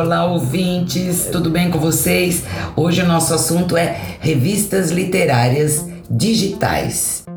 Olá, ouvintes, tudo bem com vocês? Hoje o nosso assunto é revistas literárias digitais.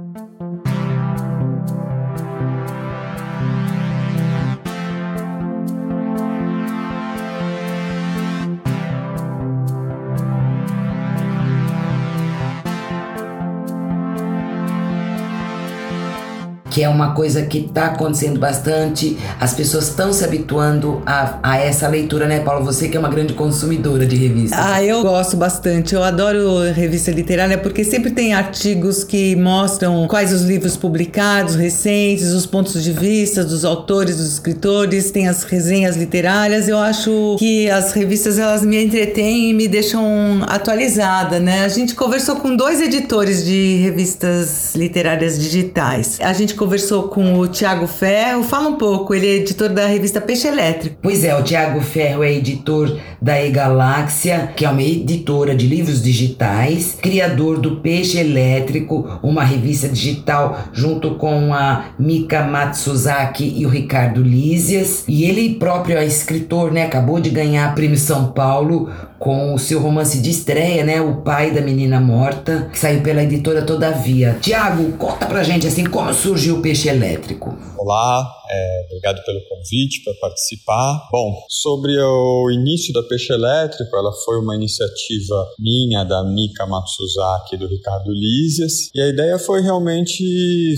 Que é uma coisa que está acontecendo bastante. As pessoas estão se habituando a, a, essa leitura, né, Paulo? Você que é uma grande consumidora de revistas. Ah, eu gosto bastante. Eu adoro revista literária porque sempre tem artigos que mostram quais os livros publicados, recentes, os pontos de vista dos autores, dos escritores, tem as resenhas literárias. Eu acho que as revistas elas me entretêm e me deixam atualizada, né? A gente conversou com dois editores de revistas literárias digitais. A gente conversou com o Tiago Ferro. Fala um pouco, ele é editor da revista Peixe Elétrico. Pois é, o Tiago Ferro é editor da E-Galáxia, que é uma editora de livros digitais, criador do Peixe Elétrico, uma revista digital junto com a Mika Matsuzaki e o Ricardo Lízias. E ele próprio é escritor, né? Acabou de ganhar Prêmio São Paulo com o seu romance de estreia, né? O Pai da Menina Morta, que saiu pela editora Todavia. Tiago, conta pra gente assim como surgiu o peixe elétrico. Olá, é, obrigado pelo convite para participar. Bom, sobre o início da Peixe Elétrico, ela foi uma iniciativa minha, da Mika Matsuzaki e do Ricardo Lízias, e a ideia foi realmente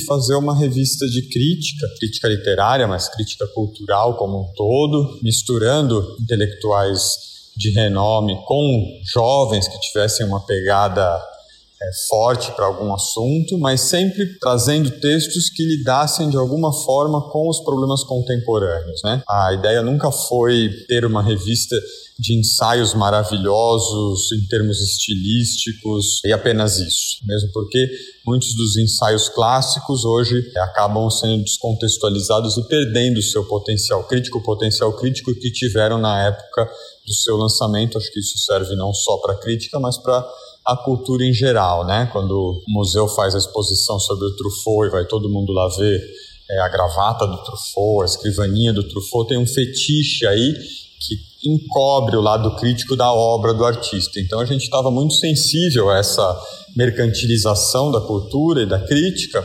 fazer uma revista de crítica, crítica literária, mas crítica cultural como um todo, misturando intelectuais de renome com jovens que tivessem uma pegada forte para algum assunto, mas sempre trazendo textos que lidassem de alguma forma com os problemas contemporâneos. Né? A ideia nunca foi ter uma revista de ensaios maravilhosos em termos estilísticos e apenas isso, mesmo porque muitos dos ensaios clássicos hoje acabam sendo descontextualizados e perdendo seu potencial crítico, o potencial crítico que tiveram na época do seu lançamento. Acho que isso serve não só para crítica, mas para a cultura em geral, né? Quando o museu faz a exposição sobre o Truffaut e vai todo mundo lá ver é, a gravata do Truffaut, a escrivaninha do Truffaut, tem um fetiche aí que encobre o lado crítico da obra do artista. Então a gente estava muito sensível a essa mercantilização da cultura e da crítica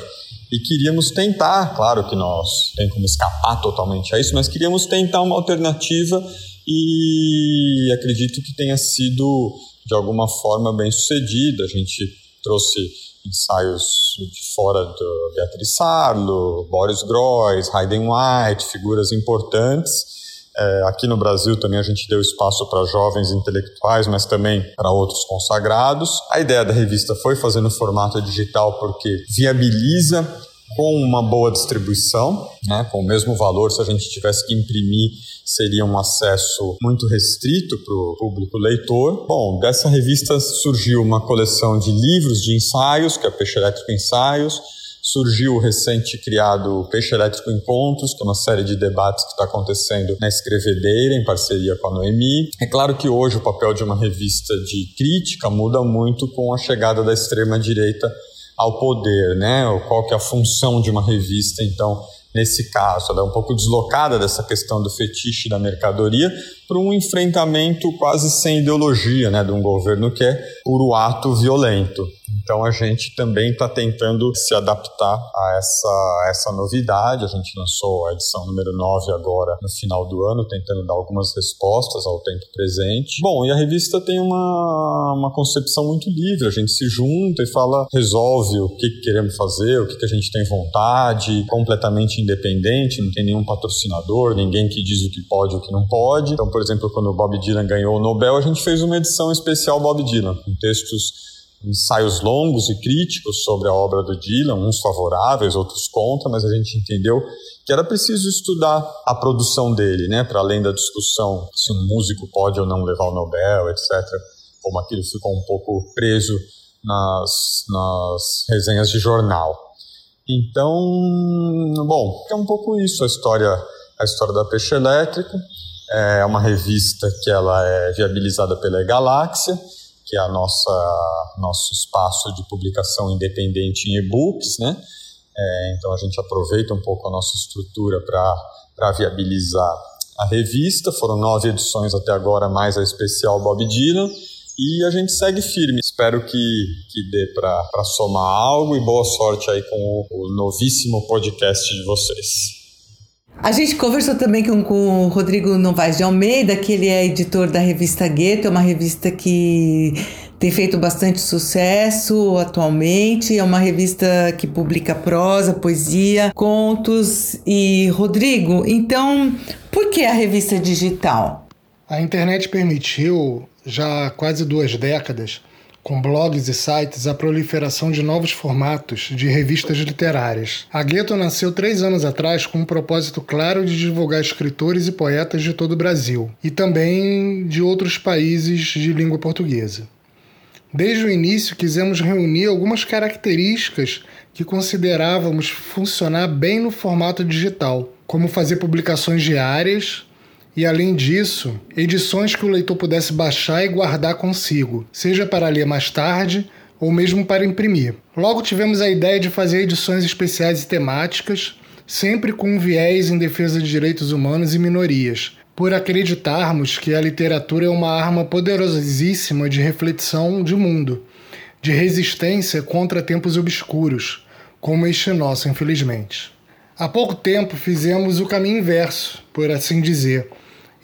e queríamos tentar, claro que nós tem como escapar totalmente a isso, mas queríamos tentar uma alternativa e acredito que tenha sido de alguma forma bem sucedido. A gente trouxe ensaios de fora do Beatriz Sarlo, Boris Groys, Hayden White, figuras importantes. É, aqui no Brasil também a gente deu espaço para jovens intelectuais, mas também para outros consagrados. A ideia da revista foi fazer no formato digital porque viabiliza com uma boa distribuição, né, com o mesmo valor, se a gente tivesse que imprimir, seria um acesso muito restrito para o público leitor. Bom, dessa revista surgiu uma coleção de livros de ensaios, que é Peixe Elétrico Ensaios, surgiu o recente criado Peixe Elétrico Encontros, que é uma série de debates que está acontecendo na Escrevedeira, em parceria com a Noemi. É claro que hoje o papel de uma revista de crítica muda muito com a chegada da extrema-direita ao poder, né? Qual que é a função de uma revista, então, nesse caso? Ela é um pouco deslocada dessa questão do fetiche da mercadoria para um enfrentamento quase sem ideologia, né? De um governo que é puro ato violento. Então a gente também está tentando se adaptar a essa, a essa novidade. A gente lançou a edição número 9 agora no final do ano, tentando dar algumas respostas ao tempo presente. Bom, e a revista tem uma, uma concepção muito livre. A gente se junta e fala, resolve o que queremos fazer, o que, a gente tem vontade, completamente independente, não tem nenhum patrocinador, ninguém que diz o que pode e o que não pode. Então, por exemplo, quando o Bob Dylan ganhou o Nobel, a gente fez uma edição especial Bob Dylan, com textos ensaios longos e críticos sobre a obra do Dylan, uns favoráveis, outros contra, mas a gente entendeu que era preciso estudar a produção dele, né, para além da discussão se um músico pode ou não levar o Nobel, etc. Como aquilo ficou um pouco preso nas, nas resenhas de jornal. Então, bom, é um pouco isso a história, a história da Peixe Elétrico. É uma revista que ela é viabilizada pela Galáxia que é a nossa nosso espaço de publicação independente em e-books, né? É, então a gente aproveita um pouco a nossa estrutura para viabilizar a revista, foram nove edições até agora, mais a especial Bob Dylan. E a gente segue firme. Espero que, que dê para somar algo e boa sorte aí com o, o novíssimo podcast de vocês. A gente conversou também com, com, o Rodrigo Novaes de Almeida, que ele é editor da revista Gueto, é uma revista que tem feito bastante sucesso atualmente. É uma revista que publica prosa, poesia, contos. E, Rodrigo, então, por que a revista digital? A internet permitiu já há quase duas décadas, com blogs e sites, a proliferação de novos formatos de revistas literárias. A Gueto nasceu três anos atrás com um propósito claro de divulgar escritores e poetas de todo o Brasil e também de outros países de língua portuguesa. Desde o início, quisemos reunir algumas características que considerávamos funcionar bem no formato digital, como fazer publicações diárias, e, além disso, edições que o leitor pudesse baixar e guardar consigo, seja para ler mais tarde ou mesmo para imprimir. Logo tivemos a ideia de fazer edições especiais e temáticas, sempre com um viés em defesa de direitos humanos e minorias, por acreditarmos que a literatura é uma arma poderosíssima de reflexão de mundo, de resistência contra tempos obscuros, como este nosso, infelizmente. Há pouco tempo fizemos o caminho inverso, por assim dizer,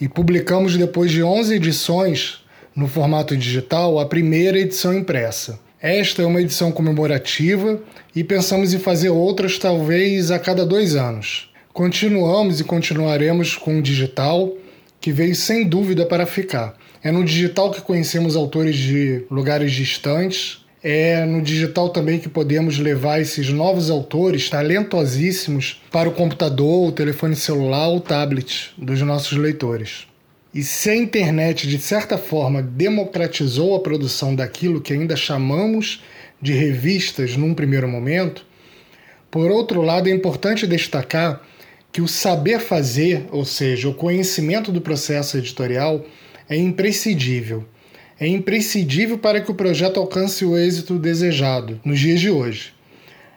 e publicamos depois de 11 edições no formato digital a primeira edição impressa. Esta é uma edição comemorativa e pensamos em fazer outras talvez a cada dois anos. Continuamos e continuaremos com o digital, que veio sem dúvida para ficar. É no digital que conhecemos autores de lugares distantes, é no digital também que podemos levar esses novos autores talentosíssimos para o computador, o telefone celular ou tablet dos nossos leitores. E se a internet, de certa forma, democratizou a produção daquilo que ainda chamamos de revistas num primeiro momento, por outro lado, é importante destacar que o saber fazer, ou seja, o conhecimento do processo editorial, é imprescindível é imprescindível para que o projeto alcance o êxito desejado nos dias de hoje.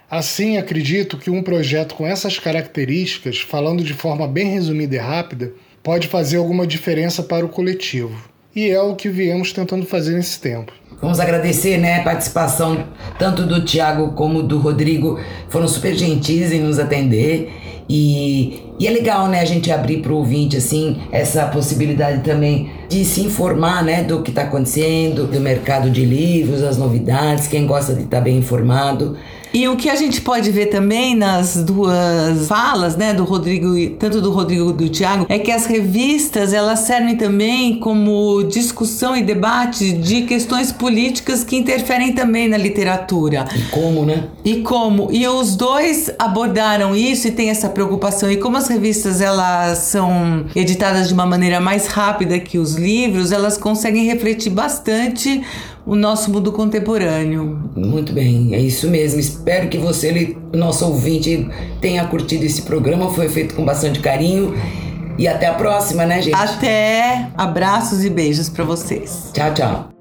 Assim, acredito que um projeto com essas características, falando de forma bem resumida e rápida, pode fazer alguma diferença para o coletivo. E é o que viemos tentando fazer nesse tempo. Vamos agradecer né, a participação tanto do Tiago como do Rodrigo. Foram super gentis em nos atender. E, e é legal, né, a gente abrir para o ouvinte, assim, essa possibilidade também de se informar, né, do que está acontecendo, do mercado de livros, as novidades, quem gosta de estar tá bem informado. E o que a gente pode ver também nas duas falas, né, do Rodrigo, tanto do Rodrigo do Tiago, é que as revistas elas servem também como discussão e debate de questões políticas que interferem também na literatura. E como, né? E como? E os dois abordaram isso e tem essa preocupação. E como as revistas elas são editadas de uma maneira mais rápida que os livros, elas conseguem refletir bastante o nosso mundo contemporâneo. Muito bem, é isso mesmo. Espero que você, nosso ouvinte, tenha curtido esse programa. Foi feito com bastante carinho. E até a próxima, né, gente? Até. Abraços e beijos para vocês. Tchau, tchau.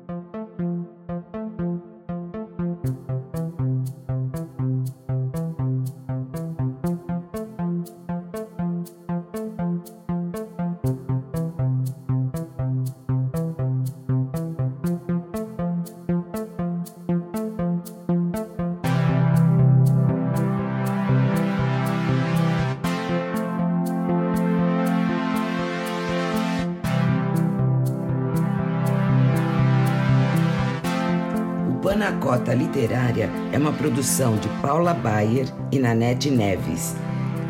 Panacota Literária é uma produção de Paula Bayer e Nanete Neves.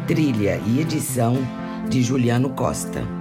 Trilha e edição de Juliano Costa.